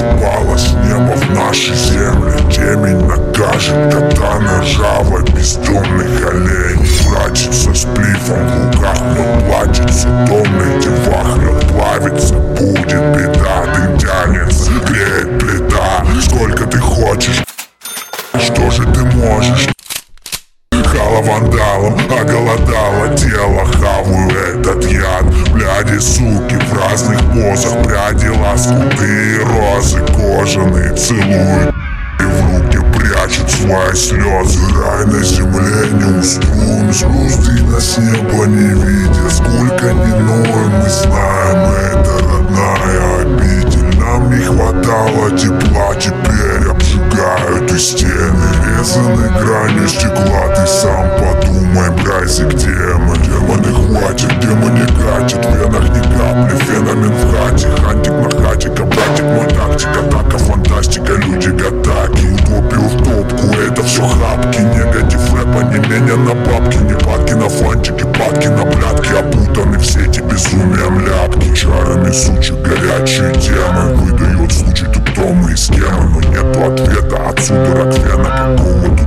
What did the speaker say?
Упала с неба в наши земли. Темень накажет катана Жава бездомных оленей Врачится с плифом в руках Но плачется томный девах. Но плавится будет беда Ты тянется, греет плита. Сколько ты хочешь Что же ты можешь? Хала вандалом, оголодала тело хаву позах Пряди лоскуты, розы кожаные Целуют. И в руки прячут свои слезы. Рай на земле не устроим Звезды нас неба не видя Сколько ни ноем, мы знаем Это родная обитель. Нам не хватало тепла Теперь обжигают и стены. Резаны гранью стекла Ты сам подумай, трубку. Это все храпки, негатив рэпа Не меня на бабки, не падки на фантики Падки на блядки, опутаны все эти безумием ляпки. Чарами сучи, горячие темы. Выдает случай, тут кто и с Но нету ответа, отсюда раквена Какого